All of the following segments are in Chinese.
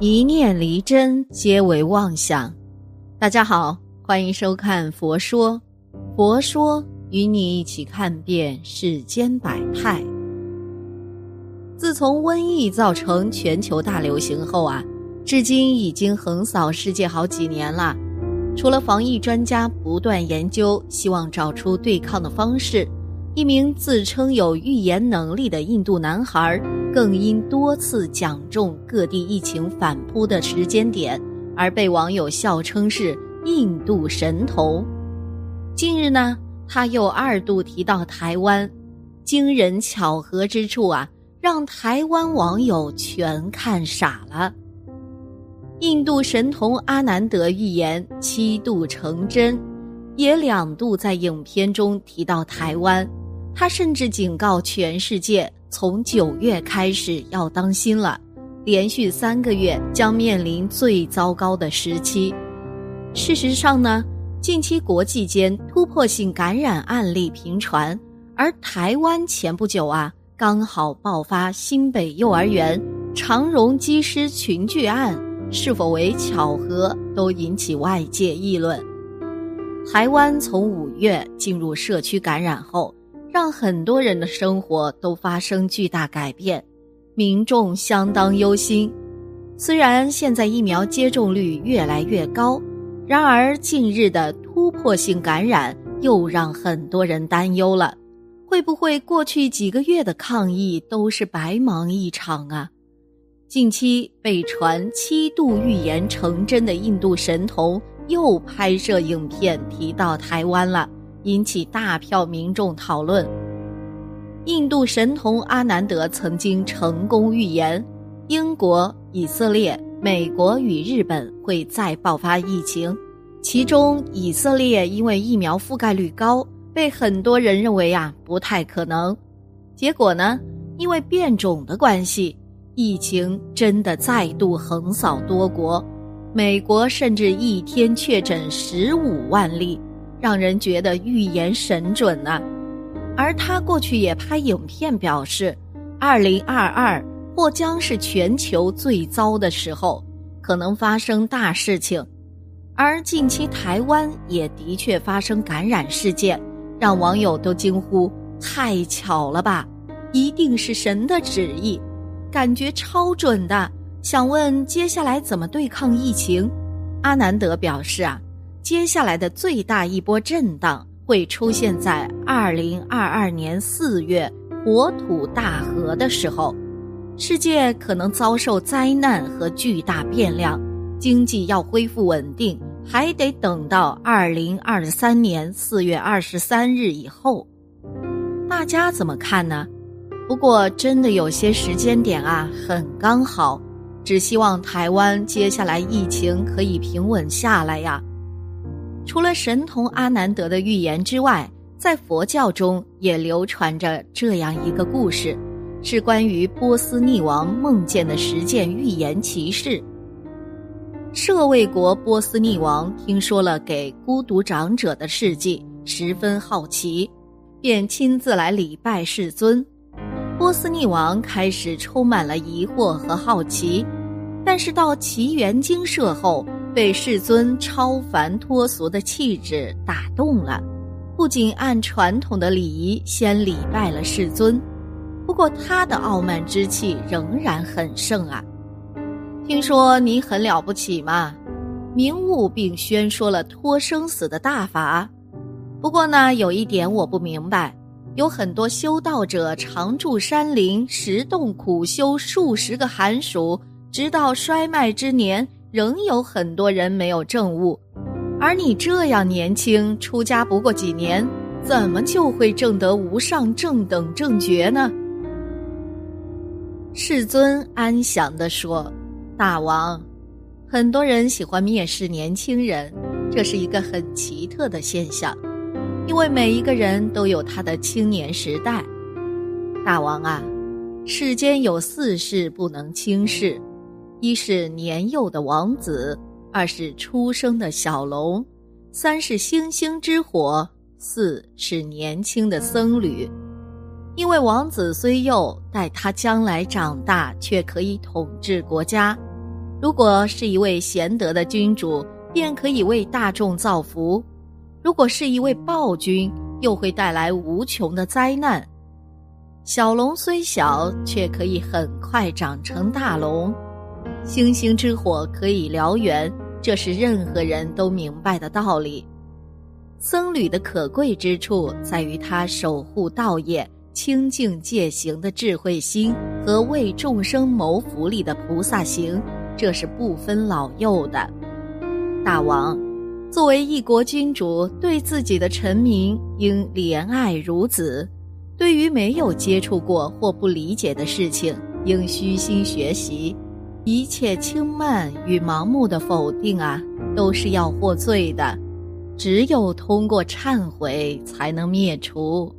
一念离真，皆为妄想。大家好，欢迎收看《佛说》，佛说与你一起看遍世间百态。自从瘟疫造成全球大流行后啊，至今已经横扫世界好几年了。除了防疫专家不断研究，希望找出对抗的方式。一名自称有预言能力的印度男孩，更因多次讲中各地疫情反扑的时间点，而被网友笑称是“印度神童”。近日呢，他又二度提到台湾，惊人巧合之处啊，让台湾网友全看傻了。印度神童阿南德预言七度成真，也两度在影片中提到台湾。他甚至警告全世界，从九月开始要当心了，连续三个月将面临最糟糕的时期。事实上呢，近期国际间突破性感染案例频传，而台湾前不久啊，刚好爆发新北幼儿园长荣机师群聚案，是否为巧合，都引起外界议论。台湾从五月进入社区感染后。让很多人的生活都发生巨大改变，民众相当忧心。虽然现在疫苗接种率越来越高，然而近日的突破性感染又让很多人担忧了。会不会过去几个月的抗疫都是白忙一场啊？近期被传七度预言成真的印度神童又拍摄影片提到台湾了。引起大票民众讨论。印度神童阿南德曾经成功预言，英国、以色列、美国与日本会再爆发疫情，其中以色列因为疫苗覆盖率高，被很多人认为啊不太可能。结果呢，因为变种的关系，疫情真的再度横扫多国，美国甚至一天确诊十五万例。让人觉得预言神准呢，而他过去也拍影片表示，二零二二或将是全球最糟的时候，可能发生大事情。而近期台湾也的确发生感染事件，让网友都惊呼：太巧了吧！一定是神的旨意，感觉超准的。想问接下来怎么对抗疫情？阿南德表示啊。接下来的最大一波震荡会出现在二零二二年四月火土大和的时候，世界可能遭受灾难和巨大变量，经济要恢复稳定，还得等到二零二三年四月二十三日以后。大家怎么看呢？不过真的有些时间点啊，很刚好，只希望台湾接下来疫情可以平稳下来呀。除了神童阿南德的预言之外，在佛教中也流传着这样一个故事，是关于波斯匿王梦见的十件预言奇事。舍卫国波斯匿王听说了给孤独长者的事迹，十分好奇，便亲自来礼拜世尊。波斯匿王开始充满了疑惑和好奇，但是到奇缘精舍后。被世尊超凡脱俗的气质打动了，不仅按传统的礼仪先礼拜了世尊，不过他的傲慢之气仍然很盛啊。听说你很了不起嘛，明悟并宣说了脱生死的大法。不过呢，有一点我不明白，有很多修道者常住山林，十洞苦修数十个寒暑，直到衰迈之年。仍有很多人没有证悟，而你这样年轻，出家不过几年，怎么就会证得无上正等正觉呢？世尊安详地说：“大王，很多人喜欢蔑视年轻人，这是一个很奇特的现象，因为每一个人都有他的青年时代。大王啊，世间有四事不能轻视。”一是年幼的王子，二是出生的小龙，三是星星之火，四是年轻的僧侣。因为王子虽幼，待他将来长大，却可以统治国家；如果是一位贤德的君主，便可以为大众造福；如果是一位暴君，又会带来无穷的灾难。小龙虽小，却可以很快长成大龙。星星之火可以燎原，这是任何人都明白的道理。僧侣的可贵之处在于他守护道业、清净戒行的智慧心和为众生谋福利的菩萨行。这是不分老幼的，大王，作为一国君主，对自己的臣民应怜爱如子；对于没有接触过或不理解的事情，应虚心学习。一切轻慢与盲目的否定啊，都是要获罪的。只有通过忏悔，才能灭除。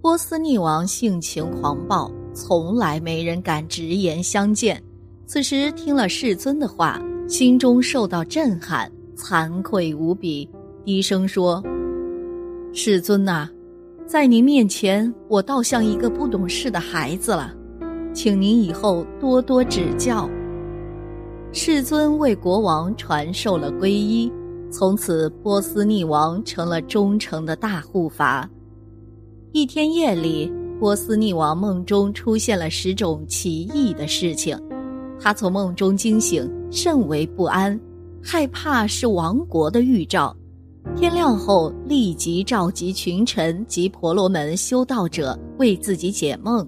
波斯匿王性情狂暴，从来没人敢直言相见。此时听了世尊的话，心中受到震撼，惭愧无比，低声说：“世尊呐，在您面前，我倒像一个不懂事的孩子了，请您以后多多指教。”世尊为国王传授了皈依，从此波斯匿王成了忠诚的大护法。一天夜里，波斯匿王梦中出现了十种奇异的事情。他从梦中惊醒，甚为不安，害怕是亡国的预兆。天亮后，立即召集群臣及婆罗门修道者为自己解梦。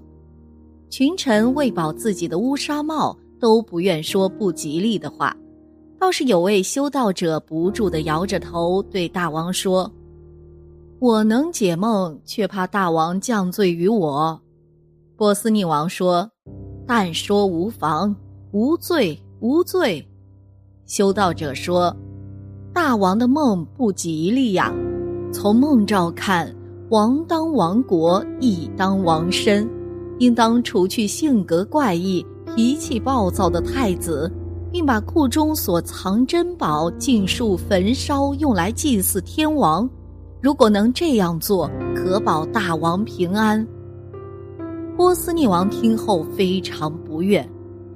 群臣为保自己的乌纱帽，都不愿说不吉利的话。倒是有位修道者不住地摇着头对大王说：“我能解梦，却怕大王降罪于我。”波斯匿王说：“但说无妨。”无罪，无罪。修道者说：“大王的梦不吉利呀。从梦兆看，王当亡国，亦当亡身，应当除去性格怪异、脾气暴躁的太子，并把库中所藏珍宝尽数焚烧，用来祭祀天王。如果能这样做，可保大王平安。”波斯匿王听后非常不悦。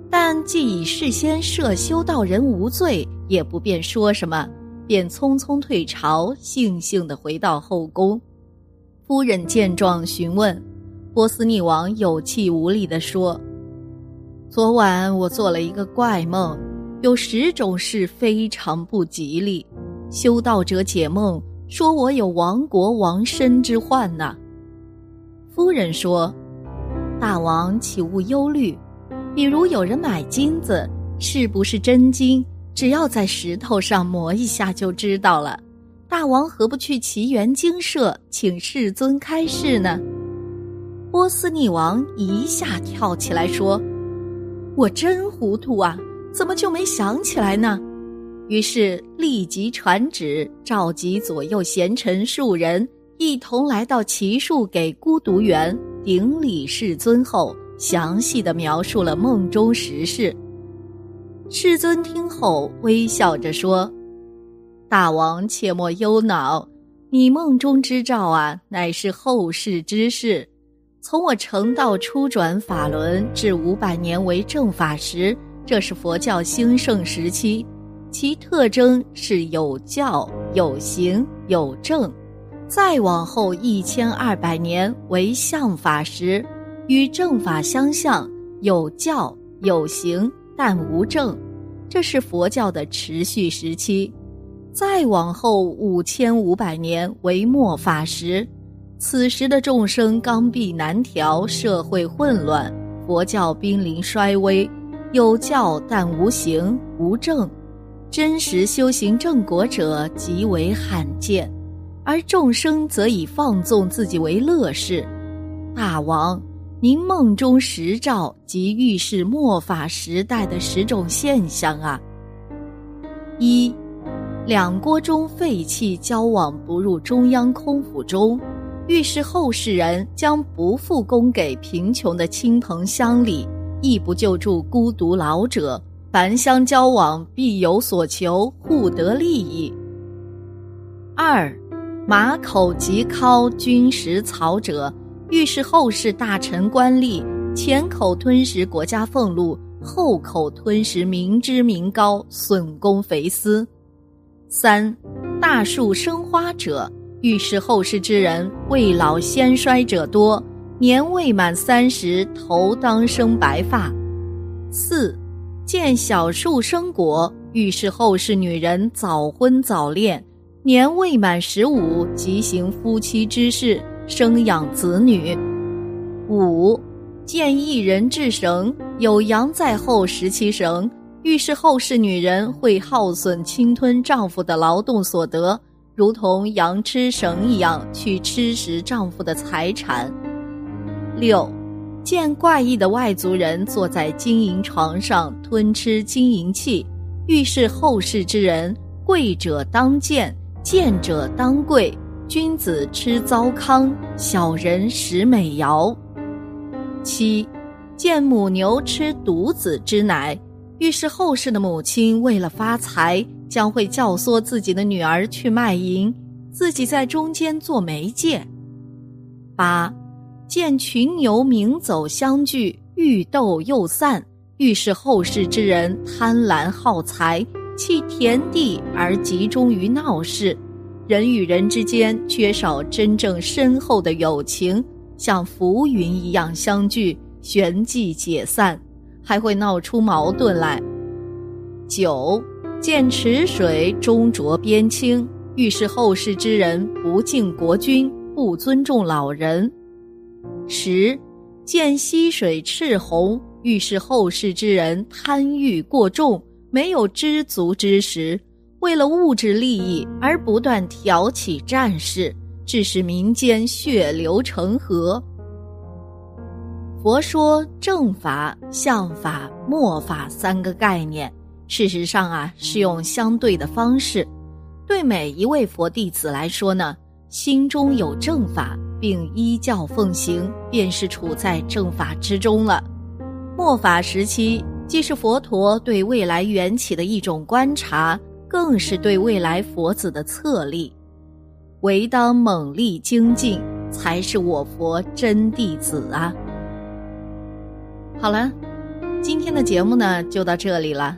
但既已事先设修道人无罪，也不便说什么，便匆匆退朝，悻悻地回到后宫。夫人见状询问，波斯匿王有气无力地说：“昨晚我做了一个怪梦，有十种事非常不吉利。修道者解梦说我有亡国亡身之患呢。”夫人说：“大王岂勿忧虑。”比如有人买金子，是不是真金？只要在石头上磨一下就知道了。大王何不去奇缘精舍，请世尊开示呢？波斯匿王一下跳起来说：“我真糊涂啊，怎么就没想起来呢？”于是立即传旨，召集左右贤臣数人，一同来到奇树给孤独园顶礼世尊后。详细的描述了梦中实事。世尊听后微笑着说：“大王切莫忧恼，你梦中之兆啊，乃是后世之事。从我成道初转法轮至五百年为正法时，这是佛教兴盛时期，其特征是有教、有行、有正。再往后一千二百年为相法时。”与正法相向，有教有行，但无正，这是佛教的持续时期。再往后五千五百年为末法时，此时的众生刚愎难调，社会混乱，佛教濒临衰微，有教但无行无正，真实修行正果者极为罕见，而众生则以放纵自己为乐事。大王。您梦中十兆即预示末法时代的十种现象啊！一，两锅中废气交往不入中央空府中，预示后世人将不复供给贫穷的亲朋乡里，亦不救助孤独老者，凡相交往必有所求，互得利益。二，马口即尻君食草者。预示后世大臣官吏前口吞食国家俸禄，后口吞食民脂民膏，损公肥私。三，大树生花者，预示后世之人未老先衰者多，年未满三十，头当生白发。四，见小树生果，预示后世女人早婚早恋，年未满十五即行夫妻之事，生养子女。五，见一人至绳，有羊在后十七绳。预示后世女人会耗损侵吞丈夫的劳动所得，如同羊吃绳一样去吃食丈夫的财产。六，见怪异的外族人坐在金银床上吞吃金银器，预示后世之人贵者当贱，贱者当贵，君子吃糟糠，小人食美肴。七，见母牛吃犊子之奶。预示后世的母亲为了发财，将会教唆自己的女儿去卖淫，自己在中间做媒介。八，见群牛鸣走相聚，欲斗又散，预示后世之人贪婪好财，弃田地而集中于闹市，人与人之间缺少真正深厚的友情，像浮云一样相聚，旋即解散。还会闹出矛盾来。九，见池水终浊边清，预示后世之人不敬国君，不尊重老人。十，见溪水赤红，预示后世之人贪欲过重，没有知足之时，为了物质利益而不断挑起战事，致使民间血流成河。佛说正法、相法、末法三个概念，事实上啊是用相对的方式。对每一位佛弟子来说呢，心中有正法，并依教奉行，便是处在正法之中了。末法时期，既是佛陀对未来缘起的一种观察，更是对未来佛子的策立。唯当猛力精进，才是我佛真弟子啊！好了，今天的节目呢就到这里了。